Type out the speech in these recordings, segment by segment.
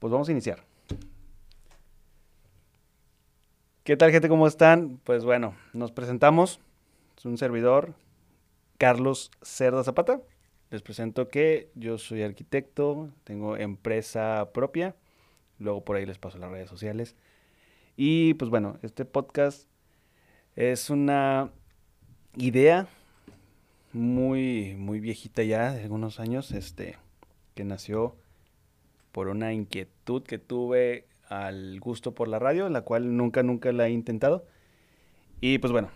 Pues vamos a iniciar. ¿Qué tal, gente? ¿Cómo están? Pues bueno, nos presentamos. Es un servidor, Carlos Cerda Zapata. Les presento que yo soy arquitecto, tengo empresa propia. Luego por ahí les paso las redes sociales. Y pues bueno, este podcast es una idea muy, muy viejita ya, de algunos años, este, que nació por una inquietud que tuve al gusto por la radio, la cual nunca, nunca la he intentado. Y pues bueno,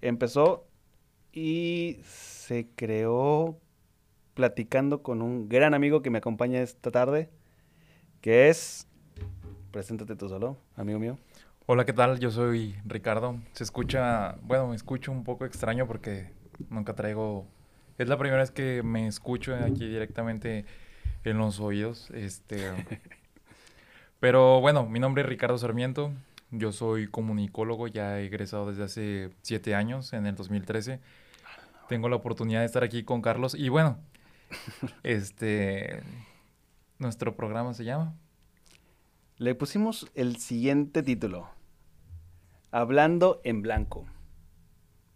empezó y se creó platicando con un gran amigo que me acompaña esta tarde, que es... Preséntate tú solo, amigo mío. Hola, ¿qué tal? Yo soy Ricardo. Se escucha, bueno, me escucho un poco extraño porque nunca traigo... Es la primera vez que me escucho aquí directamente en los oídos. Este... Pero bueno, mi nombre es Ricardo Sarmiento. Yo soy comunicólogo, ya he egresado desde hace siete años, en el 2013. Tengo la oportunidad de estar aquí con Carlos y bueno, este, nuestro programa se llama. Le pusimos el siguiente título. Hablando en blanco.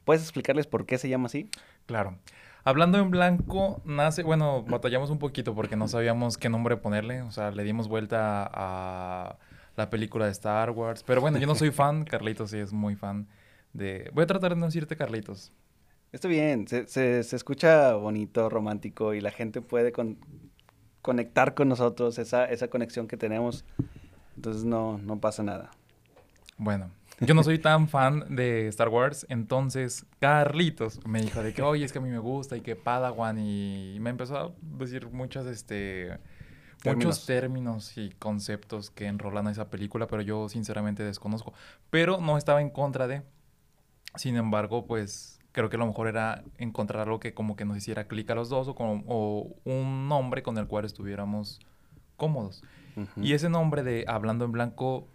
¿Puedes explicarles por qué se llama así? Claro. Hablando en blanco, nace, bueno, batallamos un poquito porque no sabíamos qué nombre ponerle, o sea, le dimos vuelta a la película de Star Wars, pero bueno, yo no soy fan, Carlitos sí es muy fan de... Voy a tratar de no decirte Carlitos. Está bien, se, se, se escucha bonito, romántico y la gente puede con, conectar con nosotros, esa, esa conexión que tenemos, entonces no, no pasa nada. Bueno, yo no soy tan fan de Star Wars, entonces Carlitos me dijo de que, oye, es que a mí me gusta y que Padawan y me empezó a decir muchas, este, Términos. muchos términos y conceptos que enrolan a esa película, pero yo sinceramente desconozco. Pero no estaba en contra de. Sin embargo, pues creo que lo mejor era encontrar algo que como que nos hiciera clic a los dos o, como, o un nombre con el cual estuviéramos cómodos. Ujú. Y ese nombre de Hablando en Blanco,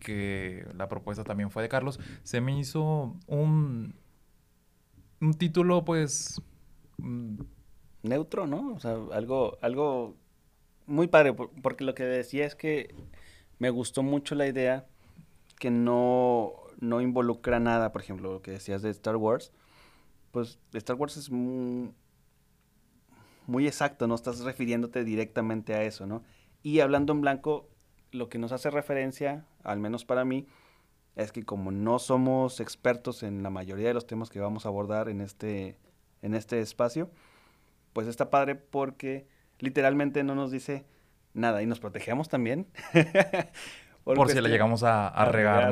que la propuesta también fue de Carlos, se me hizo un, un título pues... mm, Neutro, ¿no? O sea, algo, algo muy padre, por- porque lo que decía es que me gustó mucho la idea que no, no involucra nada, por ejemplo, lo que decías de Star Wars, pues Star Wars es muy exacto, no estás refiriéndote directamente a eso, ¿no? Y hablando en blanco, lo que nos hace referencia, al menos para mí, es que como no somos expertos en la mayoría de los temas que vamos a abordar en este, en este espacio, pues está padre porque literalmente no nos dice nada y nos protegemos también. por si cuestión- le llegamos a, a a regar, regar.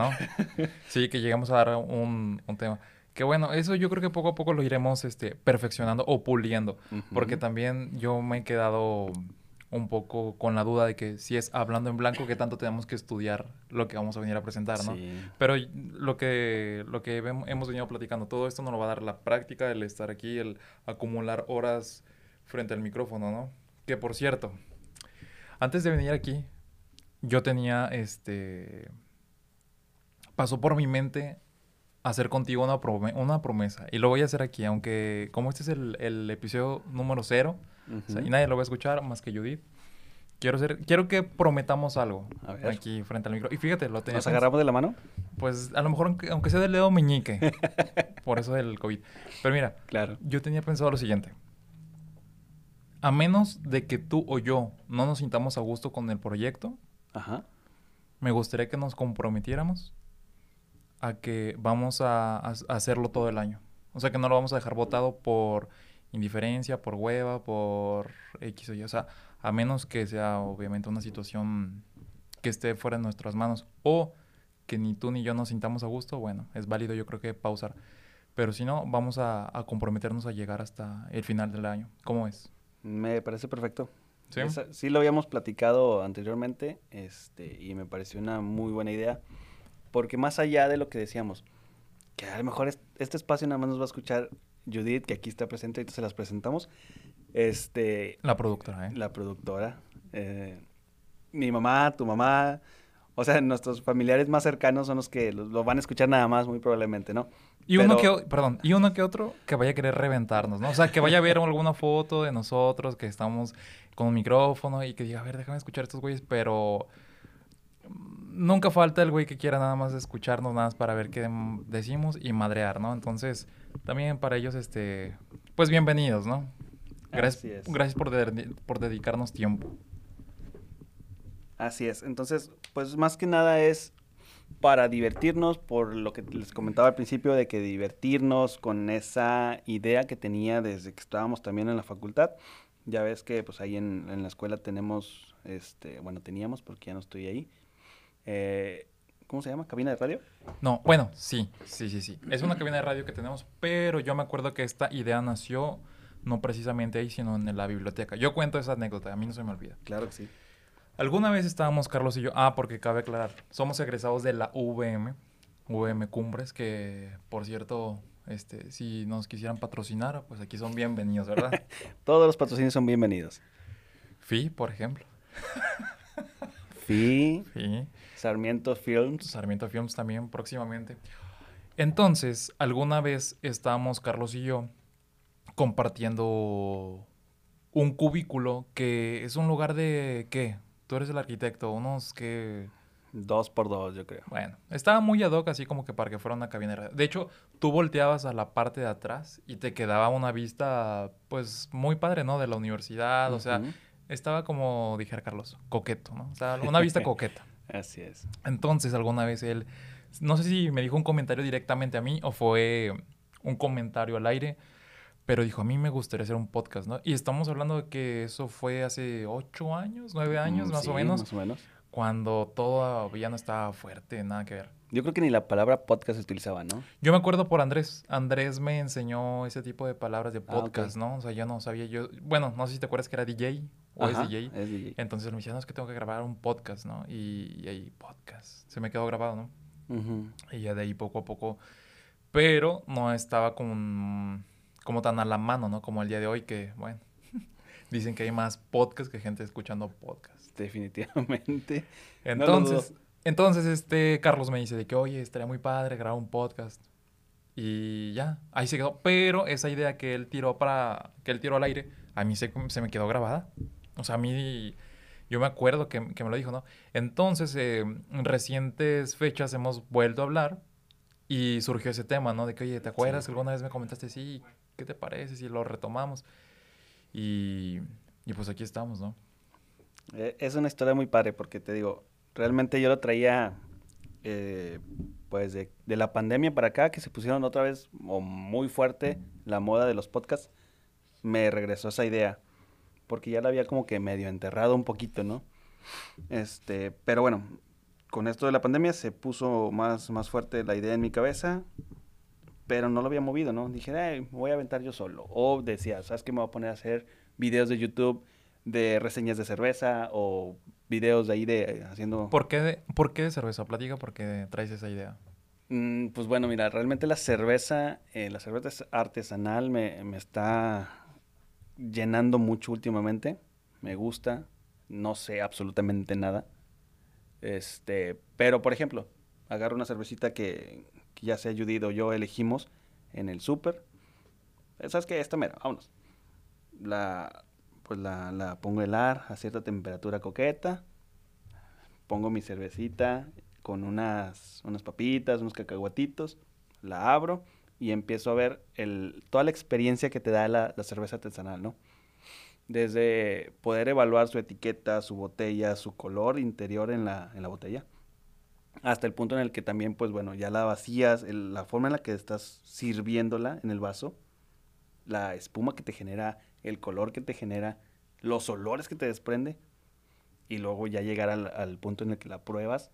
¿no? Sí, que llegamos a dar un, un tema. Que bueno, eso yo creo que poco a poco lo iremos este, perfeccionando o puliendo. Porque Ujú. también yo me he quedado un poco con la duda de que si es hablando en blanco, que tanto tenemos que estudiar lo que vamos a venir a presentar, ¿no? Sí. Pero lo que, lo que hemos venido platicando, todo esto nos lo va a dar la práctica, el estar aquí, el acumular horas frente al micrófono, ¿no? Que por cierto, antes de venir aquí, yo tenía este. Pasó por mi mente hacer contigo una, prome- una promesa. Y lo voy a hacer aquí, aunque como este es el, el episodio número cero, o sea, y nadie lo va a escuchar más que Judith. Quiero, ser, quiero que prometamos algo A ver. aquí frente al micro. Y fíjate, lo tenía ¿Nos agarramos de la mano? pues a lo mejor aunque, aunque sea del dedo meñique. por eso del COVID. Pero mira, Claro. yo tenía pensado lo siguiente. A menos de que tú o yo no nos sintamos a gusto con el proyecto, Ajá. me gustaría que nos comprometiéramos a que vamos a, a- a hacerlo todo el año. O sea, que no lo vamos a dejar votado por indiferencia, por hueva, por X o Y. O sea, a menos que sea obviamente una situación que esté fuera de nuestras manos o que ni tú ni yo nos sintamos a gusto, bueno, es válido yo creo que pausar. Pero si no, vamos a, a comprometernos a llegar hasta el final del año. ¿Cómo es? Me parece perfecto. ¿Sí? Esa- sí lo habíamos platicado anteriormente este, y me pareció una muy buena idea. Porque más allá de lo que decíamos, que a lo mejor es- este espacio nada más nos va a escuchar Judith, que aquí está presente, ahorita se las presentamos. Este, La productora, ¿eh? la productora, eh, mi mamá, tu mamá, O sea, nuestros familiares más cercanos son los que lo, lo van a escuchar nada más, muy probablemente, ¿no? Y uno que, perdón, y uno que otro que vaya a querer reventarnos, ¿no? O sea, que vaya a ver alguna foto de nosotros, que estamos con un micrófono y que diga, a ver, déjame escuchar a estos güeyes, pero nunca falta el güey que quiera nada más escucharnos, nada más para ver qué decimos y madrear, ¿no? Entonces, también para ellos, este, pues bienvenidos, ¿no? Gracias, gracias por, de- por dedicarnos tiempo. Así es. Entonces, pues más que nada es para divertirnos, por lo que les comentaba al principio, de que divertirnos con esa idea que tenía desde que estábamos también en la facultad. Ya ves que pues ahí en, en la escuela tenemos, este, bueno, teníamos porque ya no estoy ahí. eh, ¿Cómo se llama? ¿Cabina de radio? No, bueno, sí, sí, sí, sí. Es una cabina de radio que tenemos, pero yo me acuerdo que esta idea nació no precisamente ahí, sino en la biblioteca. Yo cuento esa anécdota, a mí no se me olvida. Claro que sí. Alguna vez estábamos Carlos y yo, ah, porque cabe aclarar, somos egresados de la VM, VM Cumbres, que por cierto, este, si nos quisieran patrocinar, pues aquí son bienvenidos, ¿verdad? Todos los patrocinios son bienvenidos. FI, por ejemplo. FI, FI. Sarmiento Films. Sarmiento Films también próximamente. Entonces, alguna vez estábamos Carlos y yo compartiendo un cubículo que es un lugar de ¿qué? Tú eres el arquitecto, unos que Dos por dos, yo creo. bueno, estaba muy ad hoc así como que para que fuera una cabina de hecho, tú volteabas a la parte de atrás y te quedaba una vista pues muy padre, ¿no? De la universidad, o sea, estaba como dijera Carlos, coqueto, ¿no? O sea, una vista coqueta. Así es. Entonces, alguna vez él, no sé si me dijo un comentario directamente a mí o fue un comentario al aire, pero dijo, a mí me gustaría hacer un podcast, ¿no? Y estamos hablando de que eso fue hace ocho años, nueve años, Mm, más o menos, Más o menos. cuando todavía no estaba fuerte, nada que ver. Yo creo que ni la palabra podcast se utilizaba, ¿no? Yo me acuerdo por Andrés. Andrés me enseñó ese tipo de palabras de Ah, podcast, ¿no? O sea, yo no sabía, yo, bueno, no sé si te acuerdas que era DJ o Ajá, es DJ. Es DJ. Entonces me decía, no, es que tengo que grabar un podcast, ¿no? Y, y ahí, podcast. Se me quedó grabado, ¿no? Y ya de ahí poco a poco. Pero no estaba como, como tan a la mano, ¿no? Como el día de hoy, que, bueno, dicen que hay más podcast que gente escuchando podcast. Definitivamente. Entonces. Entonces este Carlos me dice de que, oye, estaría muy padre grabar un podcast. Y ya, ahí se quedó. Pero esa idea que él tiró para, que él tiró al aire, a mí se, se me quedó grabada. O sea, a mí, yo me acuerdo que, que me lo dijo, ¿no? Entonces, eh, en recientes fechas hemos vuelto a hablar y surgió ese tema, ¿no? De que, oye, ¿te acuerdas? Sí. que Alguna vez me comentaste, sí, ¿qué te parece si lo retomamos? Y, y pues aquí estamos, ¿no? Eh, Es una historia muy padre porque te digo, realmente yo lo traía eh, pues de, la pandemia para acá, que se pusieron otra vez muy fuerte la moda de los podcasts, me regresó esa idea, porque ya la había como que medio enterrado un poquito, ¿no? Este, pero bueno, con esto de la pandemia se puso más, más fuerte la idea en mi cabeza, pero no lo había movido, ¿no? Dije, "Ay, voy a aventar yo solo. O decía, ¿sabes qué? Me voy a poner a hacer videos de YouTube de reseñas de cerveza o videos de ahí de haciendo... ¿Por qué, de, ¿Por qué de cerveza? Platica por qué traes esa idea. Mm, pues bueno, mira, realmente la cerveza, eh, la cerveza artesanal me, me está llenando mucho últimamente. Me gusta, no sé absolutamente nada. Este, pero por ejemplo, agarro una cervecita que, que ya sea Judith o yo elegimos en el súper. ¿Sabes qué? Esta mera, vámonos. La, pues la, la pongo a helar a cierta temperatura coqueta. Pongo mi cervecita con unas, unas papitas, unos cacahuatitos. La abro y empiezo a ver el, toda la experiencia que te da la, la cerveza artesanal, ¿no? Desde poder evaluar su etiqueta, su botella, su color interior en la, en la botella, hasta el punto en el que también, pues bueno, ya la vacías, la forma en la que estás sirviéndola en el vaso, la espuma que te genera, el color que te genera, los olores que te desprende, y luego ya llegar al, punto en el que la pruebas.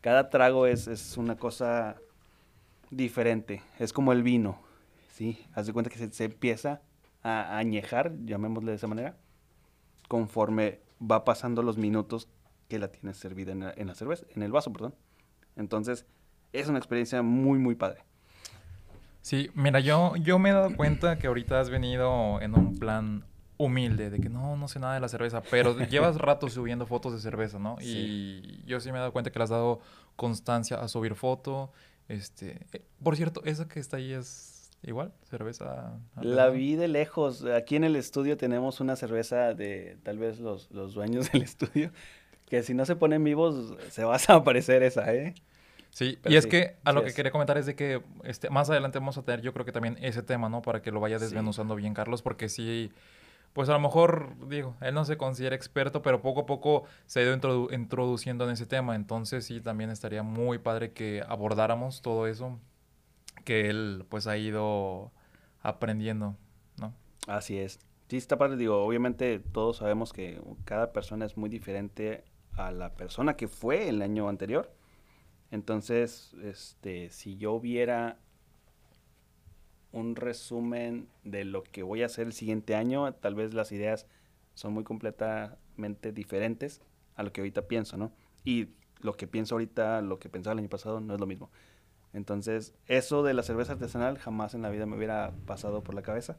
Cada trago es, es una cosa diferente, es como el vino, ¿sí? Haz de cuenta que se, empieza a añejar, llamémosle de esa manera, conforme va pasando los minutos que la tienes servida en en la cerveza, en el vaso, perdón. Entonces, es una experiencia muy, muy padre. Sí, mira, yo, yo me he dado cuenta que ahorita has venido en un plan humilde, de que no, no sé nada de la cerveza, pero llevas rato subiendo fotos de cerveza, ¿no? Y yo sí me he dado cuenta que le has dado constancia a subir foto. Este, eh, por cierto, esa que está ahí es igual, cerveza. La vi de lejos. Aquí en el estudio tenemos una cerveza de tal vez los, los dueños del estudio, que si no se ponen vivos se va a aparecer esa, ¿eh? Sí, y es que a lo que quería comentar es de que este, más adelante vamos a tener yo creo que también ese tema, ¿no? Para que lo vaya desmenuzando bien Carlos, porque sí, pues a lo mejor, digo, él no se considera experto, pero poco a poco se ha ido introduciendo en ese tema, entonces sí, también estaría muy padre que abordáramos todo eso que él pues ha ido aprendiendo, ¿no? Así es. Sí, está padre, digo, obviamente todos sabemos que cada persona es muy diferente a la persona que fue el año anterior. Entonces, este, si yo viera un resumen de lo que voy a hacer el siguiente año, tal vez las ideas son muy completamente diferentes a lo que ahorita pienso, ¿no? Y lo que pienso ahorita, lo que pensaba el año pasado, no es lo mismo. Entonces, eso de la cerveza artesanal jamás en la vida me hubiera pasado por la cabeza.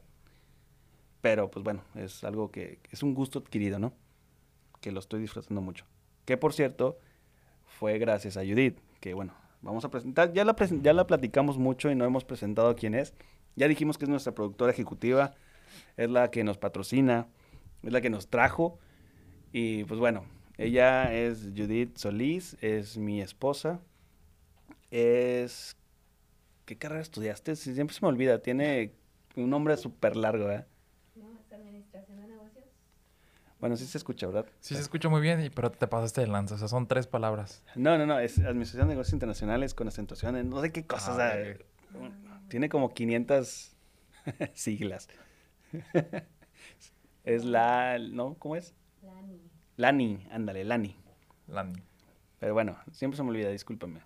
Pero, pues bueno, es algo que es un gusto adquirido, ¿no? Que lo estoy disfrutando mucho. Que, por cierto, fue gracias a Judith, que bueno, vamos a presentar. Ya la, ya la platicamos mucho y no hemos presentado quién es. Ya dijimos que es nuestra productora ejecutiva, es la que nos patrocina, es la que nos trajo. Y pues bueno, ella es Judith Solís, es mi esposa. Es... ¿Qué carrera estudiaste? Siempre se me olvida, tiene un nombre súper largo, ¿eh? No, es administración. Bueno, sí se escucha, ¿verdad? Sí se escucha muy bien, pero te pasaste de lanza, o sea, son tres palabras. No, no, no, es Administración de Negocios Internacionales con acentuación en no sé qué cosas. Ah, tiene como 500 siglas. es la, ¿no? ¿Cómo es? Lani. Lani, ándale, Lani. Lani. Pero bueno, siempre se me olvida, discúlpame.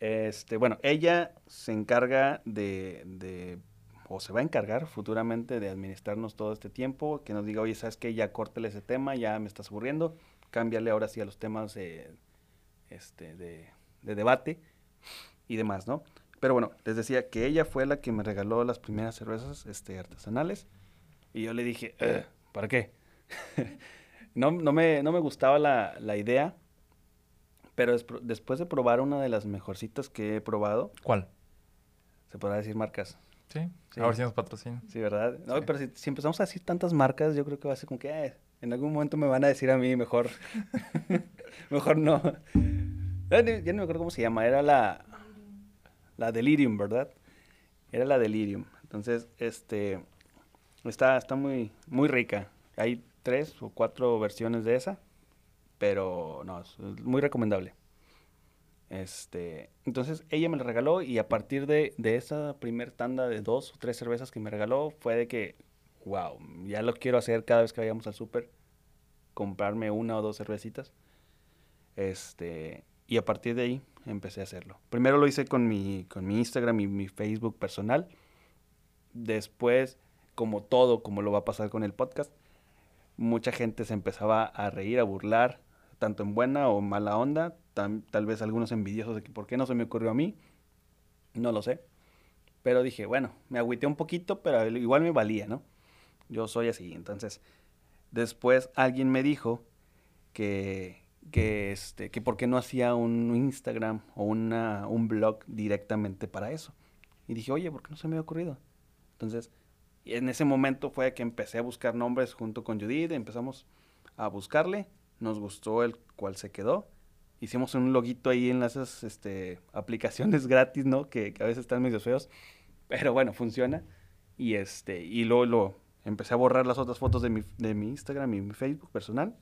Este, bueno, ella se encarga de, de, o se va a encargar futuramente de administrarnos todo este tiempo, que nos diga, oye, ¿sabes qué? Ya córtale ese tema, ya me estás aburriendo, cámbiale ahora sí a los temas de, este, de, de debate y demás, ¿no? Pero bueno, les decía que ella fue la que me regaló las primeras cervezas este, artesanales. Y yo le dije, ¿para qué? no, no, me, no me gustaba la, la idea. Pero después de probar una de las mejorcitas que he probado. ¿Cuál? Se podrá decir marcas. Sí, a ver si nos patrocinan. Sí, ¿verdad? No, pero si, si, empezamos a decir tantas marcas, yo creo que va a ser como que eh, en algún momento me van a decir a mí mejor. mejor no. Ya, ya no me acuerdo cómo se llama. Era la la Delirium, ¿verdad? Era la Delirium. Entonces, este, está, está muy, muy rica. Hay tres o cuatro versiones de esa, pero no, es muy recomendable. Este, entonces ella me la regaló y a partir de, de esa primer tanda de dos o tres cervezas que me regaló fue de que, wow, ya lo quiero hacer cada vez que vayamos al súper, comprarme una o dos cervecitas. Este, y a partir de ahí empecé a hacerlo. Primero lo hice con mi, con mi Instagram y mi Facebook personal. Después, como todo, como lo va a pasar con el podcast, mucha gente se empezaba a reír, a burlar, tanto en buena o mala onda. tal vez algunos envidiosos de que por qué no se me ocurrió a mí. No lo sé. Pero dije, bueno, me agüité un poquito, pero igual me valía, ¿no? Yo soy así. Entonces, después alguien me dijo que, que, este, que por qué no hacía un Instagram o una, un blog directamente para eso. Y dije, oye, ¿por qué no se me había ocurrido? Entonces, en ese momento fue que empecé a buscar nombres junto con Judith, empezamos a buscarle, nos gustó el cual se quedó. Hicimos un loguito ahí en esas este, aplicaciones gratis, ¿no? Que, a veces están medio feos, pero bueno, funciona. Y, este, y luego lo, empecé a borrar las otras fotos de mi, de mi Instagram y mi Facebook personal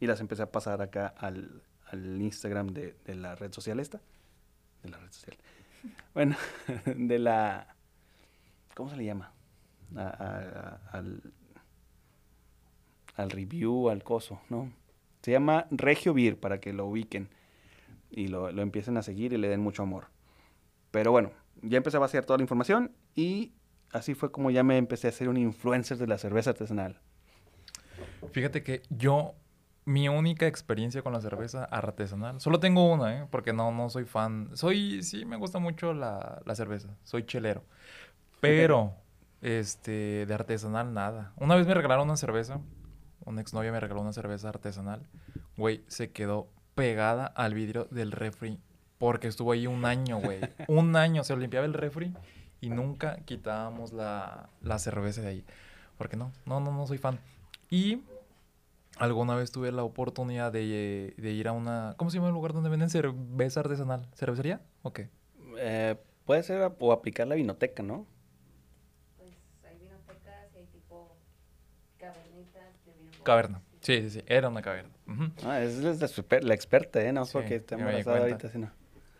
y las empecé a pasar acá al, al Instagram de, de, la red social esta. De la red social. Bueno, de la... ¿Cómo se le llama? al, al review, al coso, ¿no? Se llama Regio Beer para que lo ubiquen y lo, lo empiecen a seguir y le den mucho amor. Pero bueno, ya empecé a vaciar toda la información y así fue como ya me empecé a ser un influencer de la cerveza artesanal. Fíjate que yo mi única experiencia con la cerveza artesanal. Solo tengo una, ¿eh? Porque no, no soy fan. Soy, sí, me gusta mucho la, cerveza. Soy chelero. Pero Este, de artesanal, nada. Una vez me regalaron una cerveza. Una exnovia me regaló una cerveza artesanal. Güey, se quedó pegada al vidrio del refri. Porque estuvo ahí un año, güey. un año. Se limpiaba el refri y nunca quitábamos la, la cerveza de ahí. Porque no, no, no, no soy fan. Y alguna vez tuve la oportunidad de, de ir a una... ¿Cómo se llama el lugar donde venden cerveza artesanal? ¿Cervecería o qué? Eh, puede ser o aplicar la vinoteca, ¿no? Pues hay vinotecas y hay tipo cavernitas de vino. Caverna. Sí, sí, sí. Era una caverna. Ah, es la, super- la experta, ¿eh? No Sí, porque di embarazada ahorita, sino.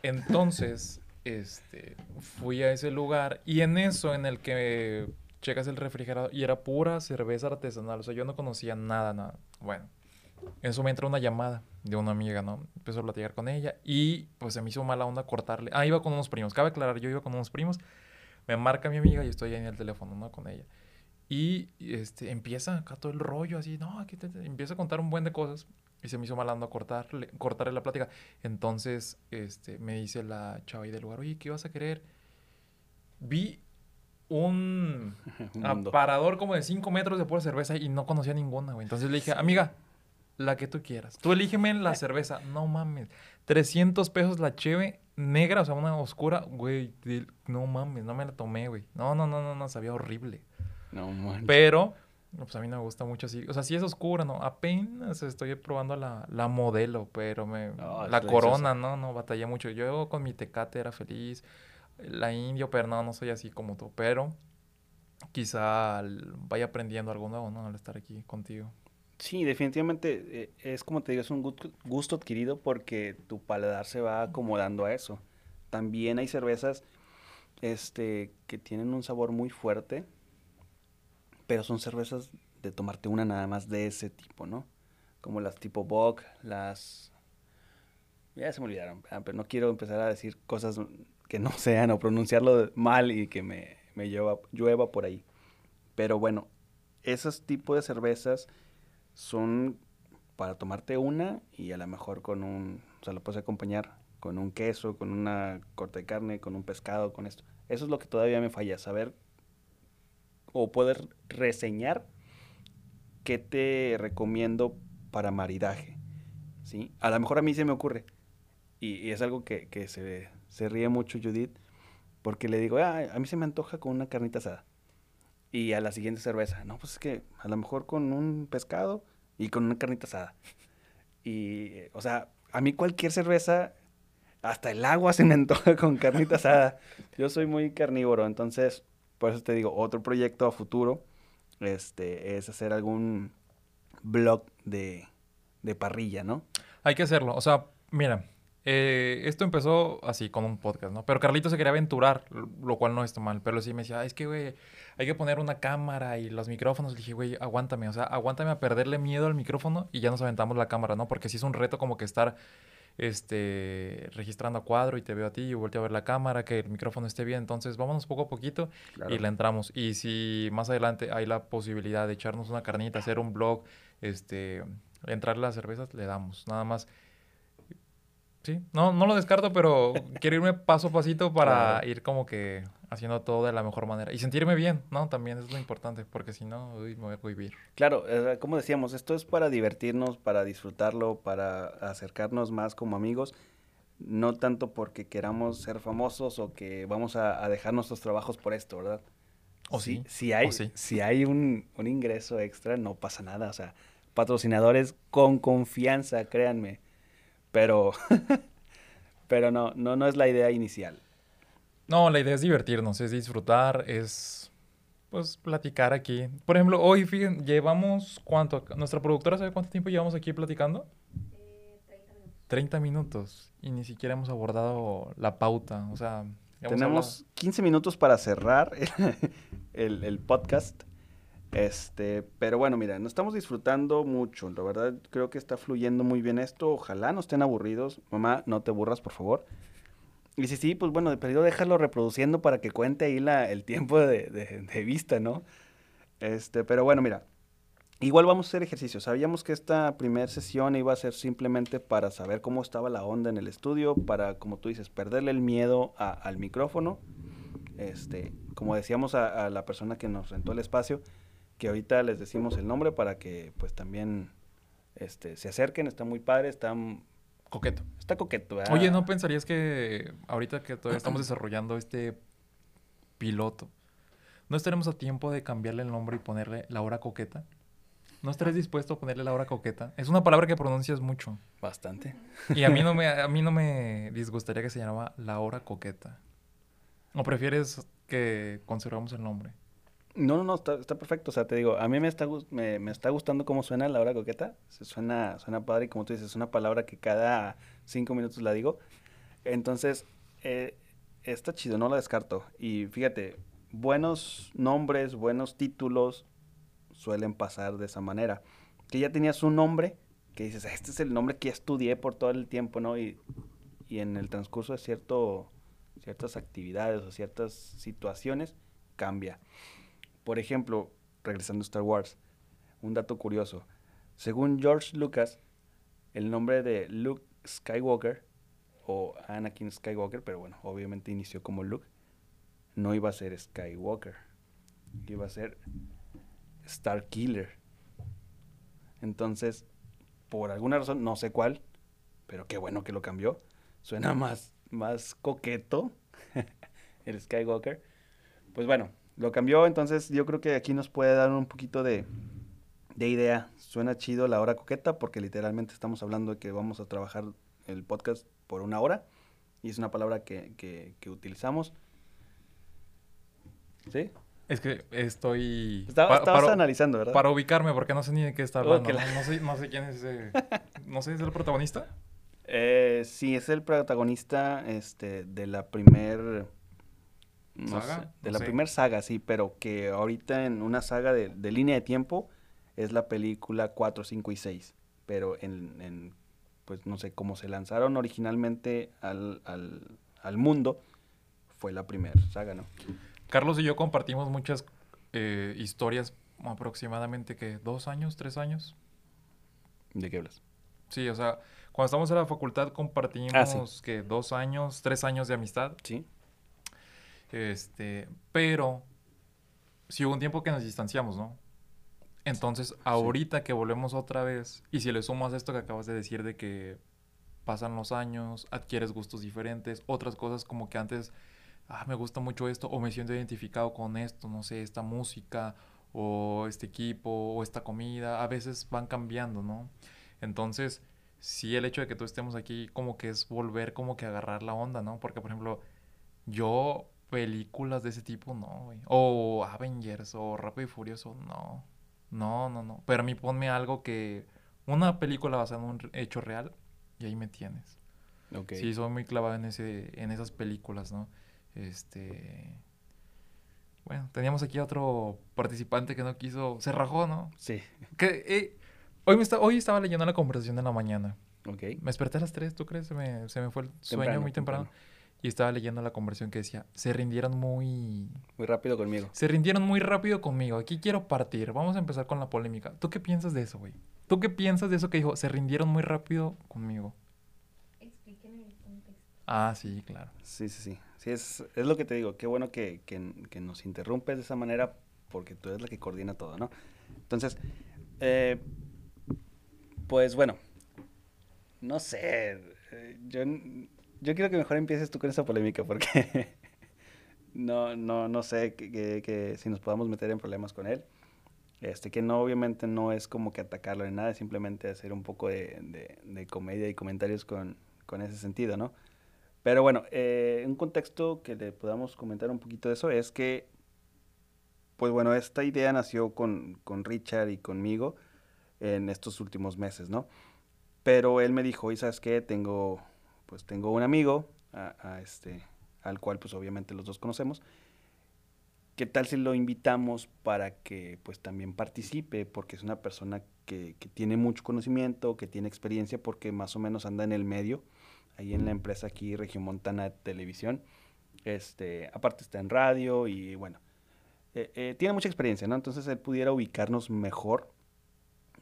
Entonces, este, fui a ese lugar y en eso, en el que checas el refrigerador y era pura cerveza artesanal, o sea, yo no conocía nada, nada. Bueno, en eso me entra una llamada de una amiga, ¿no? Empezó a platicar con ella y pues se me hizo mala onda cortarle. Ah, iba con unos primos, cabe aclarar, yo iba con unos primos, me marca mi amiga y estoy ahí en el teléfono, ¿no? Con ella. Y este, empieza acá todo el rollo así, no, aquí te, te- empieza a contar un buen de cosas. Y se me hizo mala onda cortarle, cortarle la plática. Entonces, este, me dice la chava ahí del lugar, oye, ¿qué vas a querer? Vi un Un aparador como de 5 metros de pura cerveza y no conocía ninguna, güey. Entonces le dije, amiga, la que tú quieras. Tú elígeme la cerveza. No mames. 300 pesos la cheve negra, o sea, una oscura. Güey, no mames, no me la tomé, güey. No, no, no, no, no, sabía horrible. No manches. Pero, pues a mí no me gusta mucho así. O sea, sí es oscura, ¿no? Apenas estoy probando la, la modelo, pero me... No, es la corona, no, no, batallé mucho. Yo con mi tecate era feliz. La indio, pero no, no soy así como tú. Pero quizá vaya aprendiendo algo nuevo, ¿no? Al estar aquí contigo. Sí, definitivamente eh, es como te digo, es un gusto, gusto adquirido porque tu paladar se va acomodando a eso. También hay cervezas este, que tienen un sabor muy fuerte, pero son cervezas de tomarte una nada más de ese tipo, ¿no? Como las tipo Bock, las... Ya se me olvidaron, ah, pero no quiero empezar a decir cosas que no sean o pronunciarlo mal y que me, me llueva, llueva por ahí. Pero bueno, esos tipos de cervezas son para tomarte una y a lo mejor con un, o sea, lo puedes acompañar con un queso, con una corte de carne, con un pescado, con esto. Eso es lo que todavía me falla, saber o poder reseñar qué te recomiendo para maridaje, ¿sí? A lo mejor a mí se me ocurre y, y es algo que, que se, se ríe mucho Judith porque le digo, "Ah, a mí se me antoja con una carnita asada. Y a la siguiente cerveza, no, pues es que a lo mejor con un pescado y con una carnita asada. Y, eh, o sea, a mí cualquier cerveza, hasta el agua se me antoja con carnita asada. Yo soy muy carnívoro, entonces, por eso te digo, otro proyecto a futuro este, es hacer algún blog de, de parrilla, ¿no? Hay que hacerlo. O sea, mira, eh, esto empezó así, con un podcast, ¿no? Pero Carlito se quería aventurar, lo cual no está mal. Pero sí me decía, "Ay, es que, güey, hay que poner una cámara y los micrófonos. Le dije, güey, aguántame. O sea, aguántame a perderle miedo al micrófono y ya nos aventamos la cámara, ¿no? Porque sí es un reto como que estar este, registrando a cuadro y te veo a ti y volteo a ver la cámara, que el micrófono esté bien. Entonces, vámonos poco a poquito y le entramos. Y si más adelante hay la posibilidad de echarnos una carnita, hacer un blog, este, entrarle a las cervezas, le damos. Nada más. Sí, no, no lo descarto, pero quiero irme paso a pasito para Claro. ir como que haciendo todo de la mejor manera. Y sentirme bien, ¿no? También es lo importante, porque si no, uy, me voy a vivir. Claro, eh, como decíamos, esto es para divertirnos, para disfrutarlo, para acercarnos más como amigos, no tanto porque queramos ser famosos o que vamos a, a dejar nuestros trabajos por esto, ¿verdad? O si, sí, si hay, o sí. si hay un, un ingreso extra, no pasa nada, o sea, patrocinadores con confianza, créanme, pero, pero no, no, no es la idea inicial. No, la idea es divertirnos, es disfrutar, es pues platicar aquí. Por ejemplo, hoy, fíjense, llevamos cuánto, nuestra productora sabe cuánto tiempo llevamos aquí platicando? Eh, 30 minutos. 30 minutos y ni siquiera hemos abordado la pauta, o sea, Tenemos 15 minutos para cerrar el, el podcast. Este, pero bueno, mira, nos estamos disfrutando mucho. La verdad, creo que está fluyendo muy bien esto. Ojalá no estén aburridos. Mamá, no te aburras, por favor. Y si sí, pues bueno, de perdido déjalo reproduciendo para que cuente ahí la, el tiempo de, de- vista, ¿no? Este, pero bueno, mira, igual vamos a hacer ejercicio. Sabíamos que esta primera sesión iba a ser simplemente para saber cómo estaba la onda en el estudio, para, como tú dices, perderle el miedo al micrófono. Este, como decíamos a, la persona que nos rentó el espacio, que ahorita les decimos el nombre para que pues también este, se acerquen, está muy padre, está, Coqueto. está coqueto. ¿verdad? Oye, ¿no pensarías que ahorita que todavía estamos desarrollando este piloto, ¿no estaremos a tiempo de cambiarle el nombre y ponerle la hora coqueta? ¿No estarías dispuesto a ponerle la hora coqueta? Es una palabra que pronuncias mucho. Bastante. Y a mí no me, a mí no me disgustaría que se llamara la hora coqueta. ¿O prefieres que conservamos el nombre? No, no, no, está, perfecto. O sea, te digo, a mí me está, me, me está gustando cómo suena la hora coqueta. Se suena, suena padre y como tú dices, es una palabra que cada cinco minutos la digo. Entonces, eh, está chido, no la descarto. Y fíjate, buenos nombres, buenos títulos suelen pasar de esa manera. Que ya tenías un nombre que dices, este es el nombre que estudié por todo el tiempo, ¿no? Y, y en el transcurso de cierto, ciertas actividades o ciertas situaciones, cambia. Por ejemplo, regresando a Star Wars, un dato curioso. Según George Lucas, el nombre de Luke Skywalker, o Anakin Skywalker, pero bueno, obviamente inició como Luke, no iba a ser Skywalker, iba a ser Star Killer. Entonces, por alguna razón, no sé cuál, pero qué bueno que lo cambió. Suena más, más coqueto el Skywalker. Pues bueno, lo cambió, entonces yo creo que aquí nos puede dar un poquito de, de idea. Suena chido la hora coqueta porque literalmente estamos hablando de que vamos a trabajar el podcast por una hora y es una palabra que, que, que utilizamos. ¿Sí? Es que estoy... Estaba- pa- estabas para- analizando, ¿verdad? Para ubicarme, porque no sé ni de qué está Oh, hablando. No, sé, no sé quién es ese... No sé, ¿es el protagonista? Eh, sí, es el protagonista este, de la primer... no ¿Saga? sé, de No la sé. primer saga, sí, pero que ahorita en una saga de, de línea de tiempo es la película 4, 5 y 6. Pero en, en, pues no sé, cómo se lanzaron originalmente al, al, al mundo, fue la primera saga, ¿no? Carlos y yo compartimos muchas eh, historias, aproximadamente que dos años, tres años. ¿De qué hablas? Sí, o sea, cuando estamos en la facultad compartimos Ah, sí. que dos años, tres años de amistad. Sí, Este, pero sí hubo un tiempo que nos distanciamos, ¿no? Entonces, ahorita que volvemos otra vez, y si le sumas esto que acabas de decir de que pasan los años, adquieres gustos diferentes, otras cosas como que antes, ah, me gusta mucho esto, o me siento identificado con esto, no sé, esta música, o este equipo, o esta comida, a veces van cambiando, ¿no? Entonces, sí el hecho de que tú estemos aquí como que es volver como que a agarrar la onda, ¿no? Porque, por ejemplo, yo películas de ese tipo no, güey. O Avengers o Rápido y Furioso, no. No, no, no. Pero a mí ponme algo que... Una película basada en un hecho real y ahí me tienes. ok. Sí, soy muy clavado en, ese, en esas películas, ¿no? Este... Bueno, teníamos aquí a otro participante que no quiso... Se rajó, ¿no? Sí, Que, eh, hoy, me está, hoy estaba leyendo la conversación de la mañana. ok. Me desperté a las 3, ¿tú crees? Se me, se me fue el sueño Temprano, muy temprano. temprano. Y estaba leyendo la conversación que decía, se rindieron muy... Muy rápido conmigo. Se rindieron muy rápido conmigo. Aquí quiero partir. Vamos a empezar con la polémica. ¿Tú qué piensas de eso, güey? ¿Tú qué piensas de eso que dijo? Se rindieron muy rápido conmigo. Expliquen el contexto. Ah, sí, claro. Sí, sí, sí. Sí, es, es lo que te digo. Qué bueno que, que- que nos interrumpes de esa manera porque tú eres la que coordina todo, ¿no? Entonces, eh, pues bueno, no sé. eh, Yo, yo quiero que mejor empieces tú con esa polémica porque no, no, no sé que, que- que si nos podamos meter en problemas con él. Este, que no, obviamente no es como que atacarlo ni nada, es simplemente hacer un poco de, de- de comedia y comentarios con, con ese sentido, ¿no? Pero bueno, eh, un contexto que le podamos comentar un poquito de eso es que, pues bueno, esta idea nació con, con Richard y conmigo en estos últimos meses, ¿no? Pero él me dijo, ¿y sabes qué? Tengo, pues tengo un amigo, a, este, al cual pues obviamente los dos conocemos. ¿Qué tal si lo invitamos para que pues también participe? Porque es una persona que, que tiene mucho conocimiento, que tiene experiencia, porque más o menos anda en el medio ahí en la empresa aquí, Regiomontana Televisión. Este, aparte está en radio y bueno, eh, eh, tiene mucha experiencia, ¿no? Entonces él pudiera ubicarnos mejor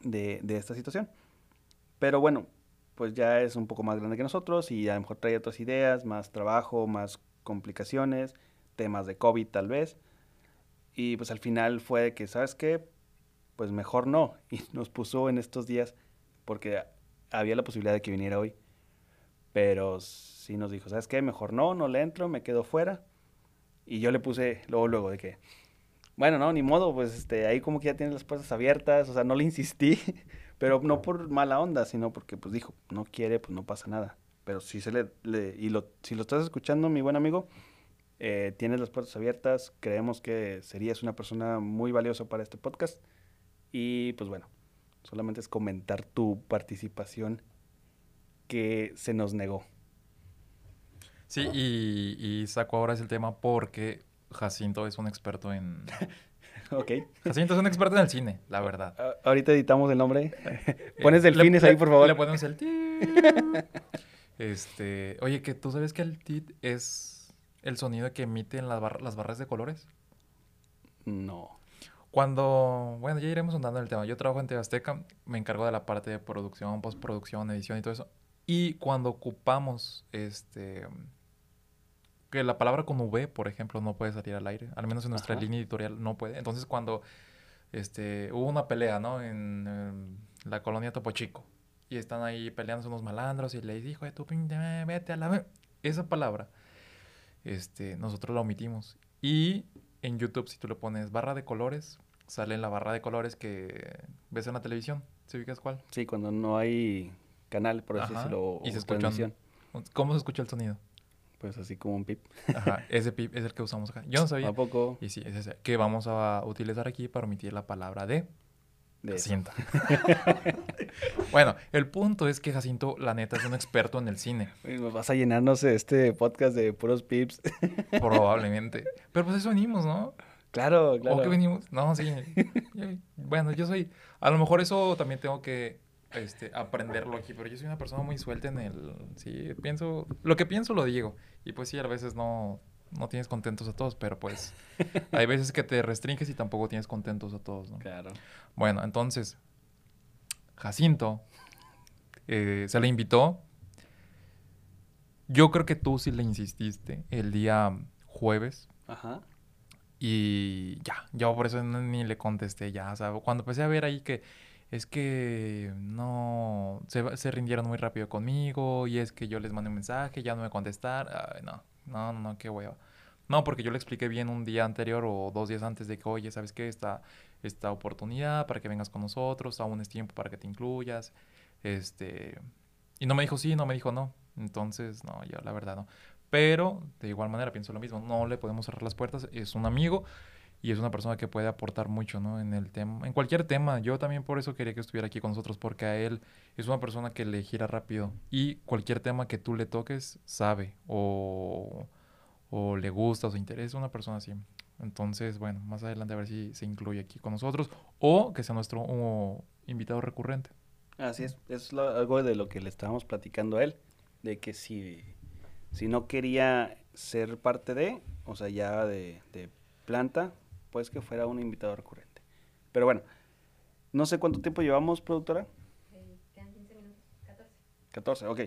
de, de esta situación. Pero bueno, pues ya es un poco más grande que nosotros y a lo mejor trae otras ideas, más trabajo, más complicaciones. temas de COVID tal vez. Y pues al final fue de que, ¿sabes qué? Pues mejor no. Y nos puso en estos días, porque había la posibilidad de que viniera hoy. Pero sí nos dijo, ¿sabes qué? Mejor no, no le entro, me quedo fuera. Y yo le puse luego, luego de que, bueno, no, ni modo, pues este, ahí como que ya tienes las puertas abiertas, o sea, no le insistí, pero no por mala onda, sino porque pues dijo, no quiere, pues no pasa nada. Pero si se le, le- y lo, si lo estás escuchando, mi buen amigo, eh, tienes las puertas abiertas, creemos que serías una persona muy valiosa para este podcast. Y pues bueno, solamente es comentar tu participación que se nos negó. Sí, y, y saco ahora ese tema porque Jacinto es un experto en... Ok. Jacinto es un experto en el cine, la verdad. A- ahorita editamos el nombre. Eh, Pones le- delfines le- ahí, por favor. Le ponemos el tit. Este, oye, que tú sabes que el tit es el sonido que emiten las, barra- las barras de colores. No. Cuando, bueno, ya iremos andando en el tema. Yo trabajo en TV Azteca, me encargo de la parte de producción, postproducción, edición y todo eso. Y cuando ocupamos, este, que la palabra con V, por ejemplo, no puede salir al aire, al menos en nuestra Ajá. línea editorial no puede. Entonces, cuando, este, hubo una pelea, ¿no? En, em, la colonia Topo Chico. Y están ahí peleándose unos malandros y le dijo, pinche, madre, vete a la... ve-". Esa palabra, este, nosotros la omitimos. Y en YouTube, si tú le pones barra de colores, sale en la barra de colores que ves en la televisión. ¿Se ubicas cuál? Sí, cuando no hay canal, por así decirlo, y se transmisión, ¿Cómo se escucha el sonido? Pues así como un pip. Ajá, ese pip es el que usamos acá. Yo no sabía. ¿A poco? Y sí, es ese que vamos a utilizar aquí para omitir la palabra de De. Jacinto. bueno, el punto es que Jacinto, la neta, es un experto en el cine. Vas a llenarnos este podcast de puros pips. Probablemente. Pero pues eso venimos, ¿no? claro, ¿O claro. qué venimos? No, sí. Bueno, yo soy. A lo mejor eso también tengo que este, aprenderlo aquí, pero yo soy una persona muy suelta en el. Sí, pienso. Lo que pienso lo digo. Y pues sí, a veces no, no tienes contentos a todos, pero pues. Hay veces que te restringes y tampoco tienes contentos a todos, ¿no? Claro. Bueno, entonces. Jacinto eh, se le invitó. Yo creo que tú sí le insististe el día jueves. Ajá. Y ya, yo por eso ni le contesté ya. Sea, cuando empecé a ver ahí que es que no se, se rindieron muy rápido conmigo y es que yo les mandé un mensaje, ya no me contestar. Ay, no, no, no, no, qué hueva. No, porque yo le expliqué bien un día anterior o dos días antes de que, oye, ¿sabes qué? Esta, esta oportunidad para que vengas con nosotros, aún es tiempo para que te incluyas. Este. Y no me dijo sí, no me dijo no. Entonces, no, yo la verdad no. Pero de igual manera pienso lo mismo. No le podemos cerrar las puertas. Es un amigo y es una persona que puede aportar mucho, ¿no? En el tema, en cualquier tema. Yo también por eso quería que estuviera aquí con nosotros porque a él es una persona que le gira rápido y cualquier tema que tú le toques sabe o, o le gusta o se interesa. Es una persona así. Entonces, bueno, más adelante a ver si se incluye aquí con nosotros o que sea nuestro invitado recurrente. Así es. Es lo- algo de lo que le estábamos platicando a él. De que si, si no quería ser parte de, o sea, ya de, de planta, pues que fuera un invitado recurrente. Pero bueno, no sé cuánto tiempo llevamos, productora. Eh, quedan 15 minutos, 14. 14, ok.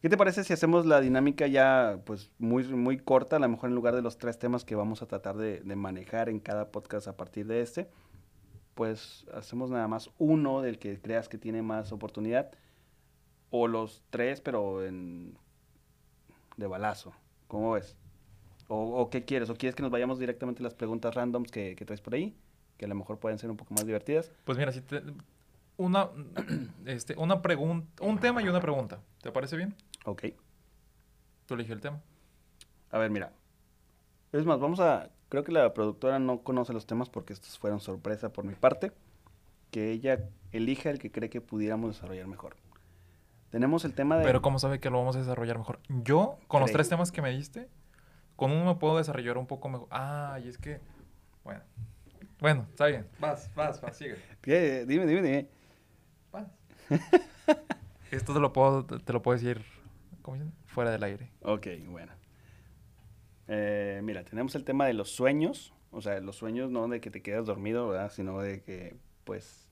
¿Qué te parece si hacemos la dinámica ya pues muy, muy corta, a lo mejor en lugar de los tres temas que vamos a tratar de, de manejar en cada podcast a partir de este? Pues hacemos nada más uno del que creas que tiene más oportunidad, o los tres, pero en de balazo. ¿Cómo ves? ¿O, o qué quieres? ¿O quieres que nos vayamos directamente a las preguntas randoms que, que traes por ahí? Que a lo mejor pueden ser un poco más divertidas. Pues mira, si te, una, este, una pregunta, un tema y una pregunta. ¿Te parece bien? Ok. Tú eliges el tema. A ver, mira. Es más, vamos a... Creo que la productora no conoce los temas porque estos fueron sorpresa por mi parte. Que ella elija el que cree que pudiéramos desarrollar mejor. Tenemos el tema de... Pero ¿cómo sabe que lo vamos a desarrollar mejor? Yo, con los tres temas que me diste, con uno me puedo desarrollar un poco mejor. Ah, y es que, bueno. Bueno, está bien. Vas, vas, vas, sigue. ¿Qué? Dime, dime, dime. Vas. Esto te lo puedo, te lo puedo decir, ¿cómo dicen? Fuera del aire. Ok, bueno. Eh, mira, tenemos el tema de los sueños. O sea, los sueños no de que te quedas dormido, ¿verdad? Sino de que, pues...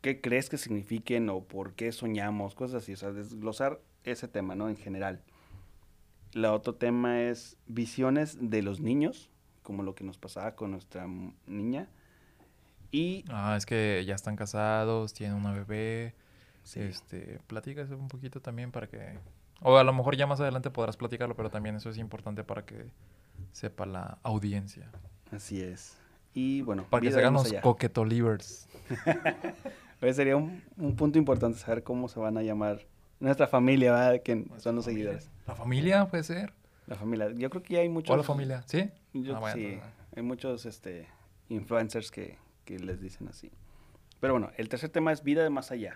¿Qué crees que signifiquen o por qué soñamos? Cosas así. O sea, desglosar ese tema, ¿no? En general. La otro tema es visiones de los niños, como lo que nos pasaba con nuestra niña. Y Ah, es que ya están casados, tienen una bebé. Sí. Este, platícase un poquito también para que... O a lo mejor ya más adelante podrás platicarlo, pero también eso es importante para que sepa la audiencia. así es. Y bueno, Para que se hagan los coquetolivers. Pues sería un, un punto importante saber cómo se van a llamar nuestra familia, ¿verdad? Que Nuestra son los familia. seguidores. ¿La familia puede ser? La familia. Yo creo que ya hay muchos. ¿O la familia? ¿Sí? Yo- Ah, bueno, sí, entonces, hay muchos este, influencers que, que les dicen así. Pero bueno, el tercer tema es vida de más allá.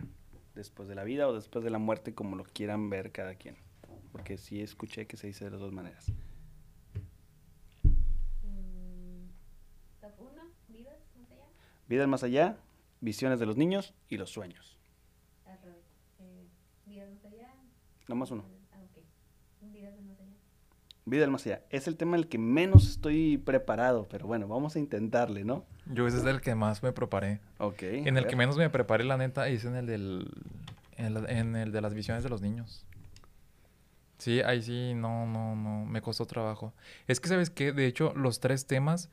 Después de la vida o después de la muerte, como lo quieran ver cada quien. Porque sí escuché que se dice de las dos maneras. Mm, una, vidas, allá. Más allá, visiones de los niños y los sueños. Al revés. Eh, vidas más allá. Nomás uno. Ah, ok. Vidas de más allá. Vida del más allá. Es el tema el que menos estoy preparado, pero bueno, vamos a intentarle, ¿no? Yo ese es el que más me preparé. Ok. En el que menos me preparé, la neta, es en el del... En el, en el de las visiones de los niños. Sí, ahí sí, no, no, no, me costó trabajo. Es que, ¿sabes qué? De hecho, los tres temas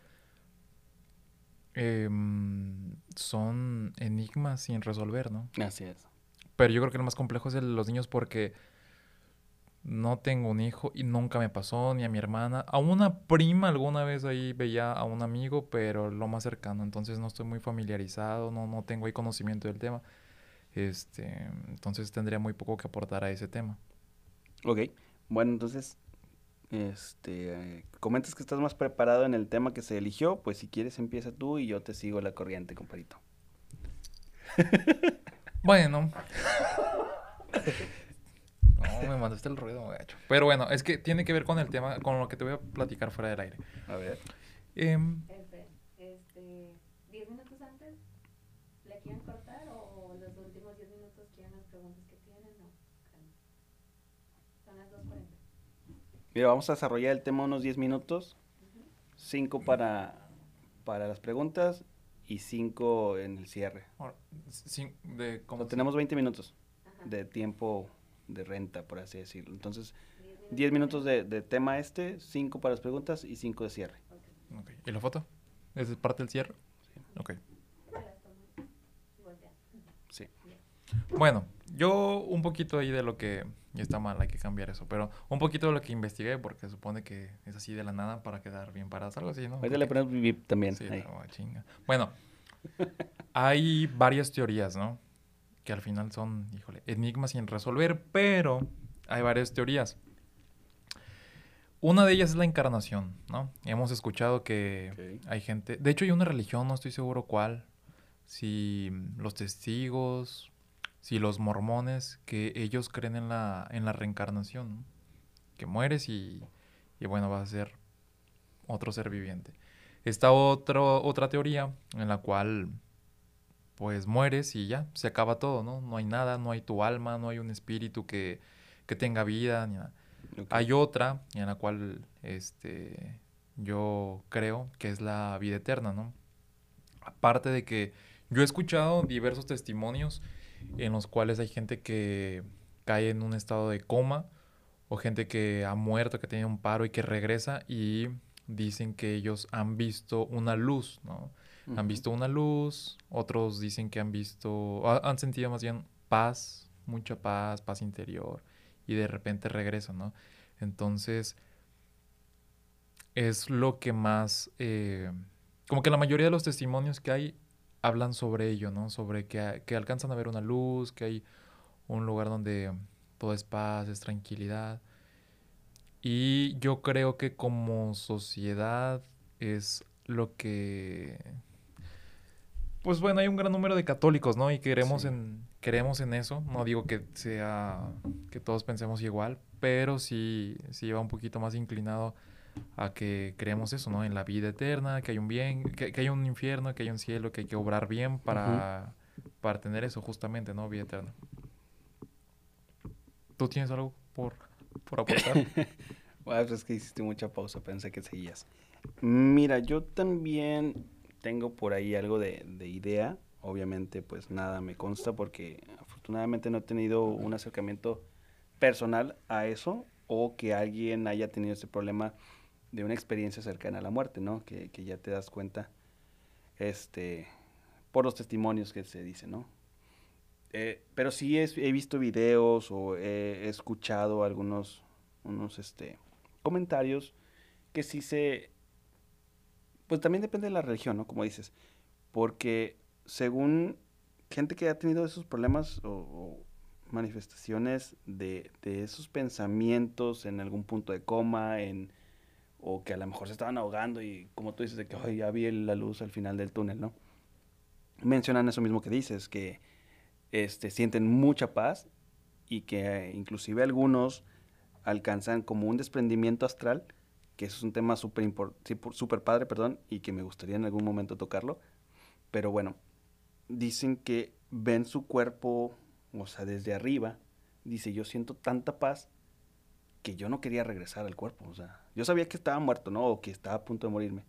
em, son enigmas sin resolver, ¿no? Así es. Pero yo creo que el más complejo es el de los niños porque no tengo un hijo y nunca me pasó, ni a mi hermana. A una prima alguna vez ahí veía a un amigo, pero lo más cercano. Entonces no estoy muy familiarizado, no, no tengo ahí conocimiento del tema. Este, entonces tendría muy poco que aportar a ese tema. Ok. Bueno, entonces, este, comentas que estás más preparado en el tema que se eligió, pues si quieres empieza tú y yo te sigo la corriente, compadrito. Bueno. No, me mandaste el ruido, gacho. Pero bueno, es que tiene que ver con el tema, con lo que te voy a platicar fuera del aire. A ver. Em, Espera, este, ¿diez minutos antes le quieren cortar o los últimos diez minutos quieren las preguntas que tienen? No, calma. Son las 2.40. Mira, vamos a desarrollar el tema unos 10 minutos. 5 para, para las preguntas y 5 en el cierre. sí, de, Como ¿cómo tenemos 20 minutos Ajá. de tiempo de renta, por así decirlo. Entonces, Diez 10 minutos de, de tema este, 5 para las preguntas y 5 de cierre. Ok. Ok, ¿Y la foto? ¿Es parte del cierre? Ok. Y voltean. Sí. Bueno, yo un poquito ahí de lo que... Ya está mal, hay que cambiar eso. Pero un poquito de lo que investigué, porque supone que es así de la nada para quedar bien paradas, algo así, ¿no? Ahorita le ponemos bip también. Sí, ahí. no, chinga. Bueno, hay varias teorías, ¿no? Que al final son, híjole, enigmas sin resolver, pero hay varias teorías. Una de ellas es la encarnación, ¿no? Hemos escuchado que hay gente, de hecho hay una religión, no estoy seguro cuál, si los testigos, si los mormones, que ellos creen en la, en la reencarnación, ¿no? que mueres y, y bueno, vas a ser otro ser viviente. Está otro, otra teoría en la cual pues mueres y ya, se acaba todo, ¿no? No hay nada, no hay tu alma, no hay un espíritu que, que tenga vida, ni nada. Hay otra en la cual este, yo creo que es la vida eterna, ¿no? Aparte de que yo he escuchado diversos testimonios en los cuales hay gente que cae en un estado de coma o gente que ha muerto, que tiene un paro y que regresa y dicen que ellos han visto una luz, ¿no? Han visto una luz, otros dicen que han visto, ha- han sentido más bien paz, mucha paz, paz interior, y de repente regresan, ¿no? Entonces, es lo que más, eh, como que la mayoría de los testimonios que hay hablan sobre ello, ¿no? Sobre que, que alcanzan a ver una luz, que hay un lugar donde todo es paz, es tranquilidad. Y yo creo que como sociedad es lo que... Pues bueno, hay un gran número de católicos, ¿no? Y queremos, Sí. en, queremos en eso. No digo que sea que todos pensemos igual, pero sí, sí va un poquito más inclinado a que creemos eso, ¿no? En la vida eterna, que hay un bien, que, que hay un infierno, que hay un cielo, que hay que obrar bien para, para tener eso justamente, ¿no? Vida eterna. ¿Tú tienes algo por, por aportar? Pues es que hiciste mucha pausa, pensé que seguías. Mira, yo también tengo por ahí algo de, de idea. Obviamente, pues nada me consta porque afortunadamente no he tenido un acercamiento personal a eso. o que alguien haya tenido ese problema de una experiencia cercana a la muerte, ¿no? Que, que ya te das cuenta, este, por los testimonios que se dicen, ¿no? Eh, pero sí he visto videos o he escuchado algunos unos, este, comentarios que sí se... Pues también depende de la religión, ¿no? Como dices. Porque según gente que ha tenido esos problemas o, manifestaciones de, de, esos pensamientos en algún punto de coma, en, o que a lo mejor se estaban ahogando y como tú dices, de que ya vi la luz al final del túnel, ¿no? Mencionan eso mismo que dices, que este, sienten mucha paz y que inclusive algunos alcanzan como un desprendimiento astral, que es un tema súper super padre, perdón, y que me gustaría en algún momento tocarlo. Pero bueno, dicen que ven su cuerpo, o sea, desde arriba. Dice, yo siento tanta paz que yo no quería regresar al cuerpo. O sea, yo sabía que estaba muerto, ¿no? O que estaba a punto de morirme.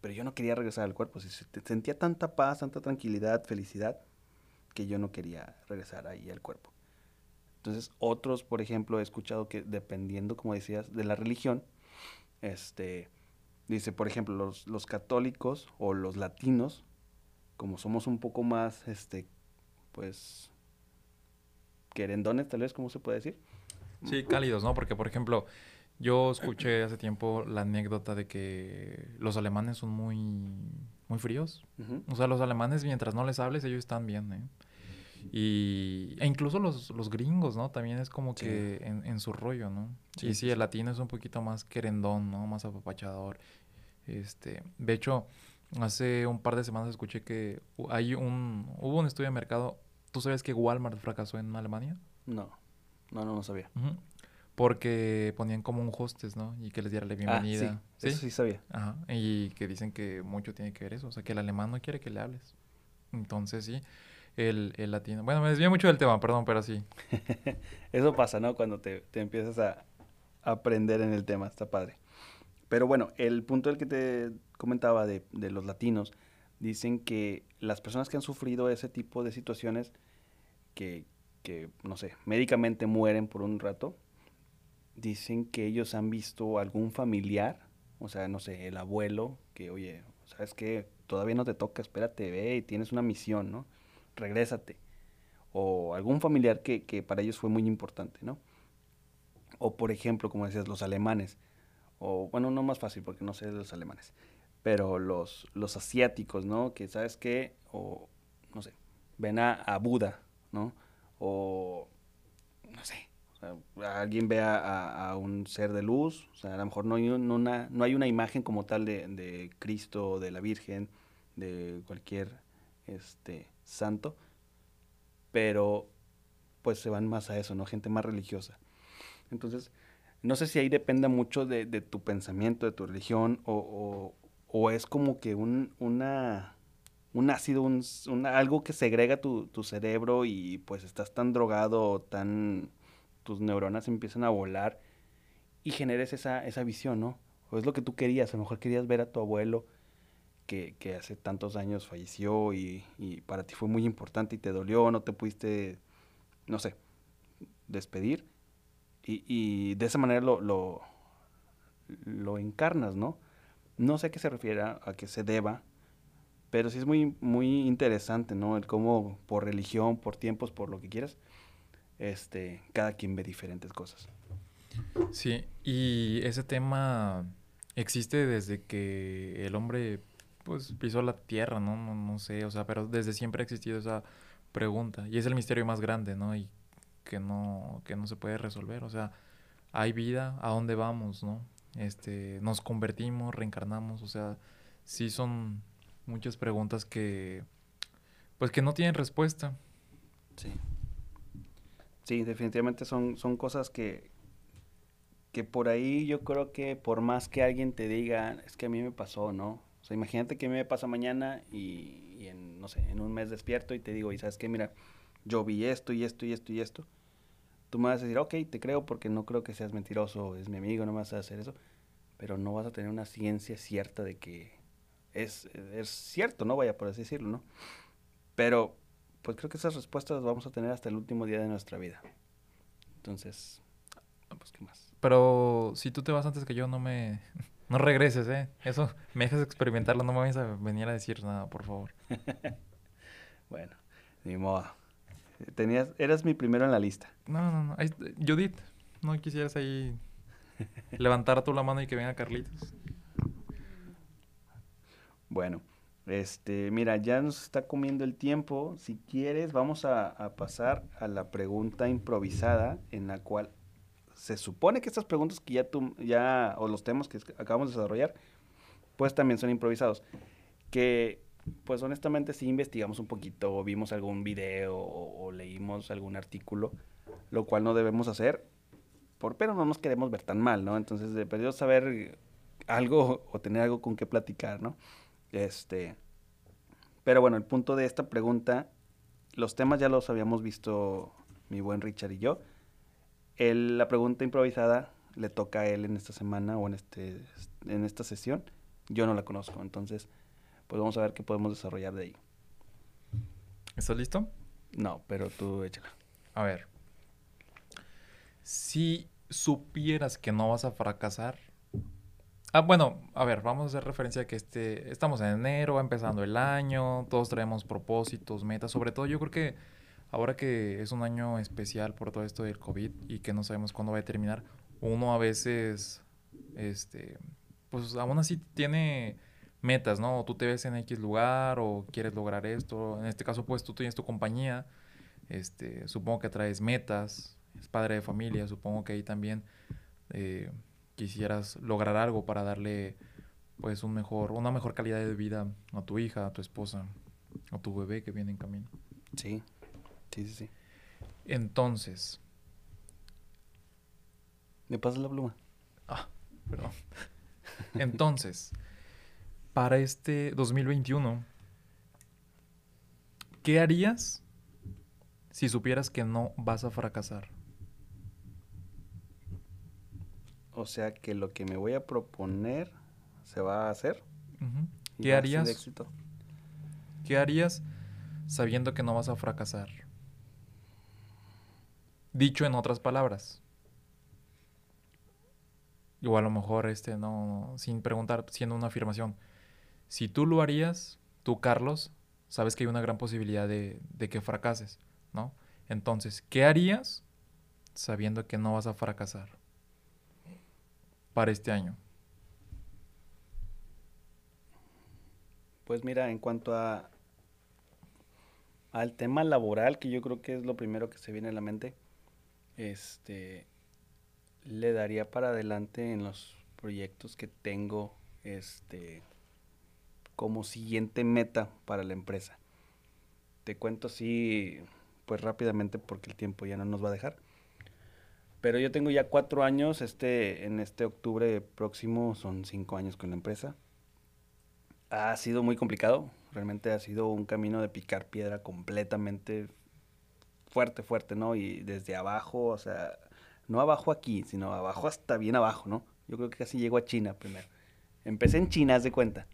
Pero yo no quería regresar al cuerpo. Sentía tanta paz, tanta tranquilidad, felicidad, que yo no quería regresar ahí al cuerpo. Entonces, otros, por ejemplo, he escuchado que dependiendo, como decías, de la religión, este, dice, por ejemplo, los, los católicos o los latinos, como somos un poco más, este, pues, querendones, tal vez, ¿cómo se puede decir? Sí, cálidos, ¿no? Porque, por ejemplo, yo escuché hace tiempo la anécdota de que los alemanes son muy, muy fríos. O sea, los alemanes, mientras no les hables, ellos están bien, ¿eh? Y, e incluso los, los gringos, ¿no? También es como que en, en, su rollo, ¿no? Sí, y sí, el latino es un poquito más querendón, ¿no? Más apapachador. Este, de hecho, hace un par de semanas escuché que hay un, hubo un estudio de mercado. ¿Tú sabes que Walmart fracasó en Alemania? No, no, no, no sabía. Porque ponían como un hostess, ¿no? Y que les diera la ah, bienvenida. sí, Eso sí sabía. Ajá. Y que dicen que mucho tiene que ver eso. O sea, que el alemán no quiere que le hables. Entonces, sí el, el latino. Bueno, me desvío mucho del tema, perdón, pero sí. Eso pasa, ¿no? Cuando te, te empiezas a aprender en el tema, está padre. Pero bueno, el punto del que te comentaba de, de, los latinos, dicen que las personas que han sufrido ese tipo de situaciones, que, que, no sé, médicamente mueren por un rato, dicen que ellos han visto algún familiar, o sea, no sé, el abuelo, que, oye, ¿sabes qué? Todavía no te toca, espérate, ve y tienes una misión, ¿no? Regrésate. O algún familiar que, que para ellos fue muy importante, ¿no? O por ejemplo, como decías, los alemanes. O bueno, no más fácil porque no sé de los alemanes. Pero los, los asiáticos, ¿no? Que sabes qué, o no sé, ven a, a Buda, ¿no? O no sé, alguien ve a, a, un ser de luz, o sea, a lo mejor no hay una, no hay una imagen como tal de, de Cristo, de la Virgen, de cualquier este, santo, pero pues se van más a eso, ¿no? Gente más religiosa. Entonces, no sé si ahí dependa mucho de, tu pensamiento, de tu religión, o, es como que un, una, un ácido, un, algo que segrega tu, tu, cerebro y pues estás tan drogado, tan, tus neuronas empiezan a volar y generes esa, esa visión, ¿no? O es lo que tú querías, a lo mejor querías ver a tu abuelo que, hace tantos años falleció y, para ti fue muy importante y te dolió, no te pudiste, no sé, despedir. Y, de esa manera lo, lo, encarnas, ¿no? No sé a qué se refiere, a qué se deba, pero sí es muy, muy interesante, ¿no? El cómo por religión, por tiempos, por lo que quieras, este, cada quien ve diferentes cosas. Sí, y ese tema existe desde que el hombre pues pisó la tierra, ¿no? ¿no? No sé, o sea, pero desde siempre ha existido esa pregunta y es el misterio más grande, ¿no? Y que no, que no se puede resolver, o sea, hay vida, ¿a dónde vamos, no? Este, nos convertimos, reencarnamos, o sea, sí son muchas preguntas que, pues que no tienen respuesta. Sí. Sí, definitivamente son, son cosas que, que por ahí yo creo que por más que alguien te diga, es que a mí me pasó, ¿no? O sea, imagínate que me pasa mañana y, en, no sé, en un mes despierto y te digo, y sabes qué, mira, yo vi esto y esto y esto y esto. Tú me vas a decir, ok, te creo porque no creo que seas mentiroso, es mi amigo, no me vas a hacer eso. Pero no vas a tener una ciencia cierta de que es, es cierto, ¿no? Vaya por así decirlo, ¿no? Pero, pues creo que esas respuestas las vamos a tener hasta el último día de nuestra vida. Entonces, No, pues qué más. Pero si tú te vas antes que yo, no me... No regreses, ¿eh? Eso, me dejas experimentarlo, no me vayas a venir a decir nada, por favor. Bueno, ni modo. Tenías, eras mi primero en la lista. No, no, no. Ahí, Judith, ¿no quisieras ahí levantar tú la mano y que venga Carlitos? Bueno, este, mira, ya nos está comiendo el tiempo. Si quieres, vamos a, a pasar a la pregunta improvisada en la cual se supone que estas preguntas que ya tú, ya, o los temas que acabamos de desarrollar, pues también son improvisados. Que, pues honestamente, sí investigamos un poquito, o vimos algún video, o, o leímos algún artículo, lo cual no debemos hacer, por, pero no nos queremos ver tan mal, ¿no? Entonces, de perdido saber algo o tener algo con qué platicar, ¿no? Este, pero bueno, el punto de esta pregunta, los temas ya los habíamos visto mi buen Richard y yo. El- la pregunta improvisada le toca a él en esta semana o en, este, en esta sesión. Yo no la conozco, entonces pues vamos a ver qué podemos desarrollar de ahí. ¿Estás listo? No, pero tú échala. A ver. Si supieras que no vas a fracasar. Ah, bueno, a ver, vamos a hacer referencia a que este, estamos en enero, va empezando el año, todos traemos propósitos, metas, sobre todo yo creo que ahora que es un año especial por todo esto del COVID y que no sabemos cuándo va a terminar, uno a veces, este, pues aún así tiene metas, ¿no? O tú te ves en X lugar o quieres lograr esto, en este caso pues tú tienes tu compañía, este, supongo que traes metas, es padre de familia, supongo que ahí también eh, quisieras lograr algo para darle pues un mejor, una mejor calidad de vida a tu hija, a tu esposa, a tu bebé que viene en camino. Sí, sí, sí, sí. Entonces, ¿Me pasas la pluma? ah, perdón. Entonces, para este 2021, ¿qué harías si supieras que no vas a fracasar? O sea que lo que me voy a proponer se va a hacer. ¿Qué harías? éxito. ¿Qué harías sabiendo que no vas a fracasar? Dicho en otras palabras. O a lo mejor este no, sin preguntar, siendo una afirmación. Si tú lo harías, tú Carlos, sabes que hay una gran posibilidad de, de que fracases, ¿no? Entonces, ¿qué harías sabiendo que no vas a fracasar para este año? Pues mira, en cuanto a al tema laboral, que yo creo que es lo primero que se viene a la mente, este le daría para adelante en los proyectos que tengo este como siguiente meta para la empresa. Te cuento así pues rápidamente porque el tiempo ya no nos va a dejar. Pero yo tengo ya cuatro años, este, en este octubre próximo son cinco años con la empresa. Ha sido muy complicado, realmente ha sido un camino de picar piedra completamente fuerte, fuerte, ¿no? Y desde abajo, o sea, no abajo aquí, sino abajo hasta bien abajo, ¿no? Yo creo que casi llego a China primero. Empecé en China, haz de cuenta.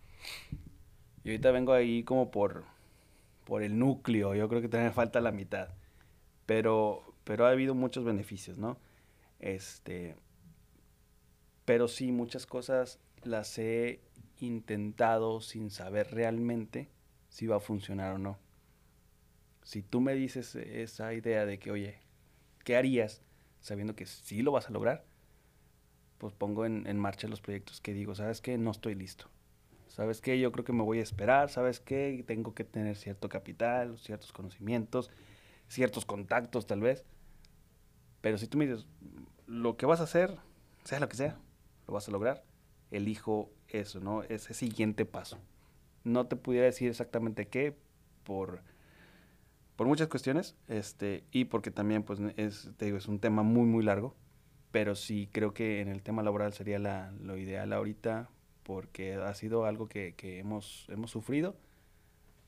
Y ahorita vengo ahí como por, por el núcleo, yo creo que me falta la mitad. Pero, pero ha habido muchos beneficios, ¿no? Este, pero sí, muchas cosas las he intentado sin saber realmente si va a funcionar o no. Si tú me dices esa idea de que, oye, ¿qué harías sabiendo que sí lo vas a lograr? Pues pongo en, en marcha los proyectos que digo, ¿sabes qué? No estoy listo. ¿Sabes qué? Yo creo que me voy a esperar, ¿sabes qué? Tengo que tener cierto capital, ciertos conocimientos, ciertos contactos tal vez. Pero si tú me dices, lo que vas a hacer, sea lo que sea, lo vas a lograr, elijo eso, ¿no? Ese siguiente paso. No te pudiera decir exactamente qué por, por muchas cuestiones, este, y porque también, pues, es, te digo, es un tema muy, muy largo, pero sí creo que en el tema laboral sería la, lo ideal ahorita, porque ha sido algo que, que hemos, hemos sufrido,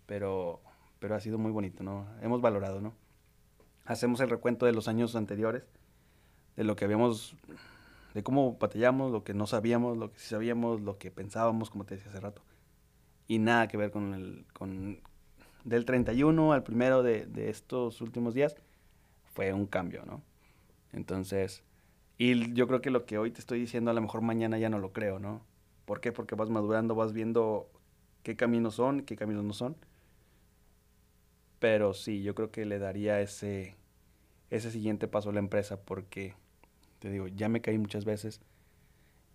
pero, pero ha sido muy bonito, ¿no? Hemos valorado, ¿no? Hacemos el recuento de los años anteriores, de lo que habíamos, de cómo batallamos, lo que no sabíamos, lo que sí sabíamos, lo que pensábamos, como te decía hace rato. Y nada que ver con el, con, del 31 al primero de, de estos últimos días, fue un cambio, ¿no? Entonces, Y yo creo que lo que hoy te estoy diciendo, a lo mejor mañana ya no lo creo, ¿no? ¿Por qué? Porque vas madurando, vas viendo qué caminos son, qué caminos no son. Pero sí, yo creo que le daría ese, ese siguiente paso a la empresa porque, te digo, ya me caí muchas veces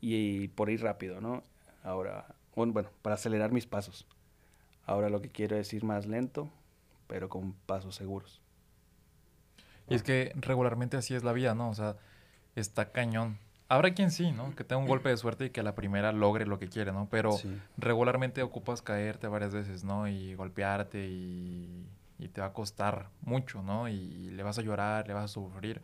y, por ir rápido, ¿no? Ahora, bueno, para acelerar mis pasos. Ahora lo que quiero es ir más lento, pero con pasos seguros. Y es que regularmente así es la vida, ¿no? O sea, está cañón. Habrá quien sí, ¿no? Que tenga un golpe de suerte y que a la primera logre lo que quiere, ¿no? Pero Sí. regularmente ocupas caerte varias veces, ¿no? Y golpearte y, y te va a costar mucho, ¿no? Y le vas a llorar, le vas a sufrir.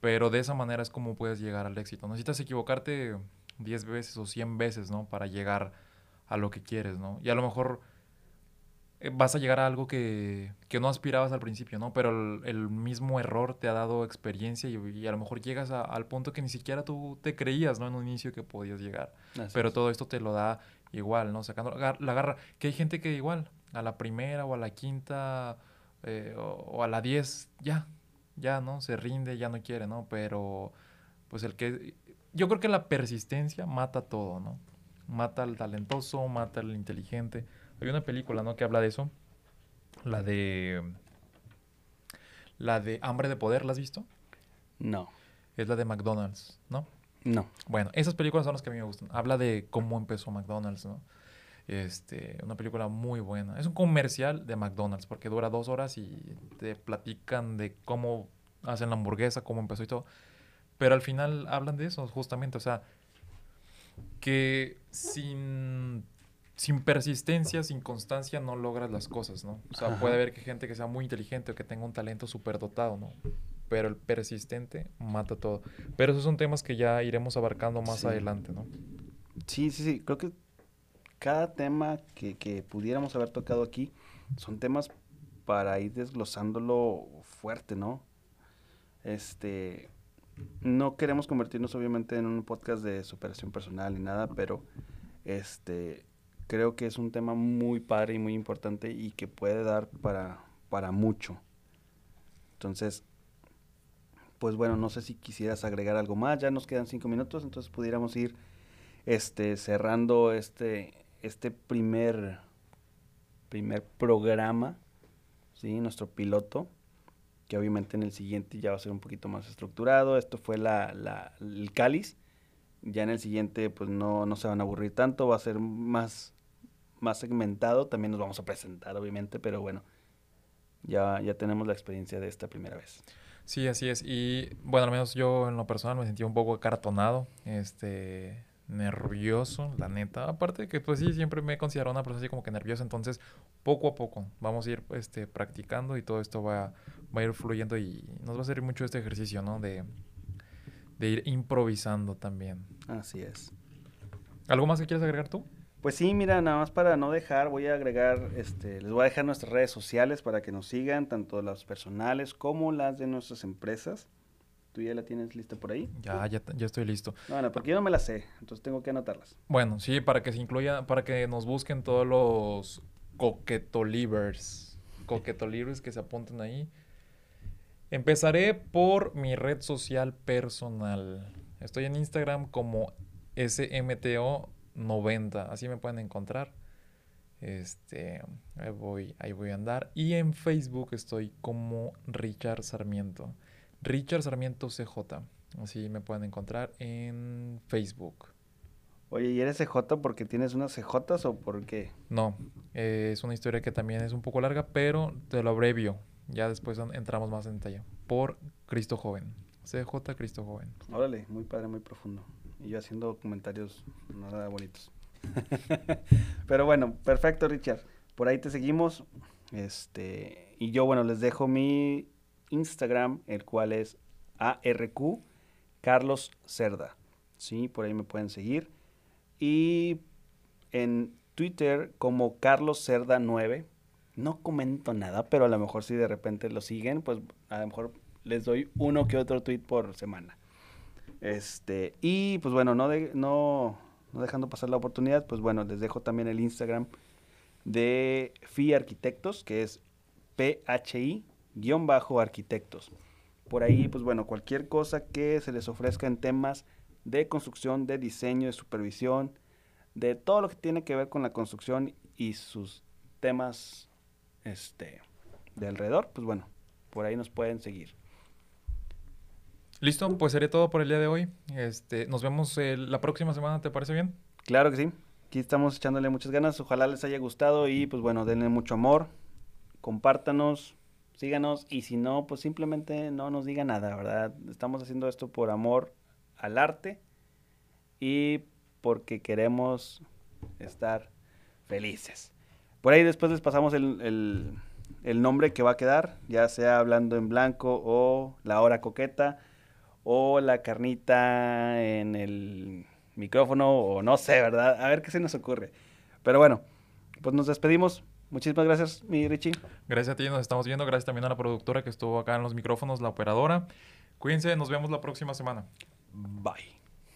Pero de esa manera es como puedes llegar al éxito. No necesitas equivocarte 10 veces o 100 veces, ¿no? Para llegar a lo que quieres, ¿no? Y a lo mejor vas a llegar a algo que, que no aspirabas al principio, ¿no? Pero el, el mismo error te ha dado experiencia y, y a lo mejor llegas a- al punto que ni siquiera tú te creías, ¿no? En un inicio que podías llegar. Así Pero es. todo esto te lo da igual, ¿no? Sacando la garra. Que hay gente que igual, a la primera o a la quinta eh, o, o a la diez, ya, ya, ¿no? Se rinde, ya no quiere, ¿no? Pero, pues el que... Yo creo que la persistencia mata todo, ¿no? Mata al talentoso, mata al inteligente. Hay una película, ¿no? Que habla de eso. La de... La de Hambre de Poder, ¿la has visto? No, Es la de McDonald's, ¿no? no. Bueno, esas películas son las que a mí me gustan. Habla de cómo empezó McDonald's, ¿no? Este, una película muy buena. Es un comercial de McDonald's porque dura dos horas y te platican de cómo hacen la hamburguesa, cómo empezó y todo. Pero al final hablan de eso, justamente. O sea, que sin, sin persistencia, sin constancia, no logras las cosas, ¿no? O sea, Ajá. puede haber que gente que sea muy inteligente o que tenga un talento súper dotado, ¿no? Pero el persistente mata todo. Pero esos son temas que ya iremos abarcando más Sí. adelante, ¿no? Sí, sí, sí. Creo que cada tema que, que pudiéramos haber tocado aquí son temas para ir desglosándolo fuerte, ¿no? Este, no queremos convertirnos obviamente en un podcast de superación personal ni nada, pero este, creo que es un tema muy padre y muy importante y que puede dar para, para mucho. Entonces, pues bueno, no sé si quisieras agregar algo más, ya nos quedan cinco minutos, entonces pudiéramos ir este, cerrando este, este primer, primer programa, ¿sí? Nuestro piloto, que obviamente en el siguiente ya va a ser un poquito más estructurado. Esto fue la, la- el cáliz. Ya en el siguiente, pues no, no se van a aburrir tanto, va a ser más, más segmentado. También nos vamos a presentar, obviamente, pero bueno, ya, ya tenemos la experiencia de esta primera vez. Sí, así es. Y bueno, al menos yo en lo personal me sentí un poco acartonado, este, nervioso, la neta. Aparte de que pues sí, siempre me he considerado una persona así como que nerviosa, entonces poco a poco vamos a ir este, practicando y todo esto va, va a ir fluyendo y nos va a servir mucho este ejercicio, ¿no? De, de ir improvisando también. Así es. ¿Algo más que quieras agregar tú? Pues sí, mira, nada más para no dejar, voy a agregar, este, les voy a dejar nuestras redes sociales para que nos sigan, tanto las personales como las de nuestras empresas. ¿Tú ya la tienes lista por ahí? Ya, ya, ya estoy listo. No, no, porque yo no me la sé, entonces tengo que anotarlas. Bueno, sí, para que se incluya, para que nos busquen todos los coquetolivers, coquetolivers que se apunten ahí. Empezaré por mi red social personal. Estoy en Instagram como SMTO90, así me pueden encontrar. Este, ahí voy, ahí voy a andar. Y en Facebook estoy como Richard Sarmiento. Richard Sarmiento CJ. Así me pueden encontrar en Facebook. Oye, ¿y eres CJ porque tienes unas CJs o por qué? No, eh, es una historia que también es un poco larga, pero te lo abrevio. Ya después en- entramos más en detalle. Por Cristo Joven. CJ Cristo Joven. Órale, muy padre, muy profundo. Y yo haciendo comentarios nada bonitos. Pero bueno, perfecto, Richard. Por ahí te seguimos. Este, y yo, bueno, les dejo mi Instagram, el cual es ARQ Carlos Cerda. Sí, por ahí me pueden seguir. Y en Twitter como Carlos Cerda 9. No comento nada, pero a lo mejor si de repente lo siguen, pues a lo mejor les doy uno que otro tweet por semana. Este, y pues bueno, no, de- no, no dejando pasar la oportunidad, pues bueno, les dejo también el Instagram de FI Arquitectos, que es PHI-arquitectos. Por ahí, pues bueno, cualquier cosa que se les ofrezca en temas de construcción, de diseño, de supervisión, de todo lo que tiene que ver con la construcción y sus temas este, de alrededor, pues bueno, por ahí nos pueden seguir. Listo, pues sería todo por el día de hoy. Este, nos vemos eh, la próxima semana, ¿te parece bien? Claro que sí. Aquí estamos echándole muchas ganas. Ojalá les haya gustado y pues bueno, denle mucho amor. Compártanos, síganos y si no, pues simplemente no nos diga nada, ¿verdad? Estamos haciendo esto por amor al arte y porque queremos estar felices. Por ahí después les pasamos el, el, el nombre que va a quedar, ya sea hablando en blanco o la hora coqueta o la carnita en el micrófono o no sé, ¿verdad? A ver qué se nos ocurre. Pero bueno, pues nos despedimos. Muchísimas gracias, mi Richie. Gracias a ti, nos estamos viendo. Gracias también a la productora que estuvo acá en los micrófonos, la operadora. Cuídense, nos vemos la próxima semana. Bye.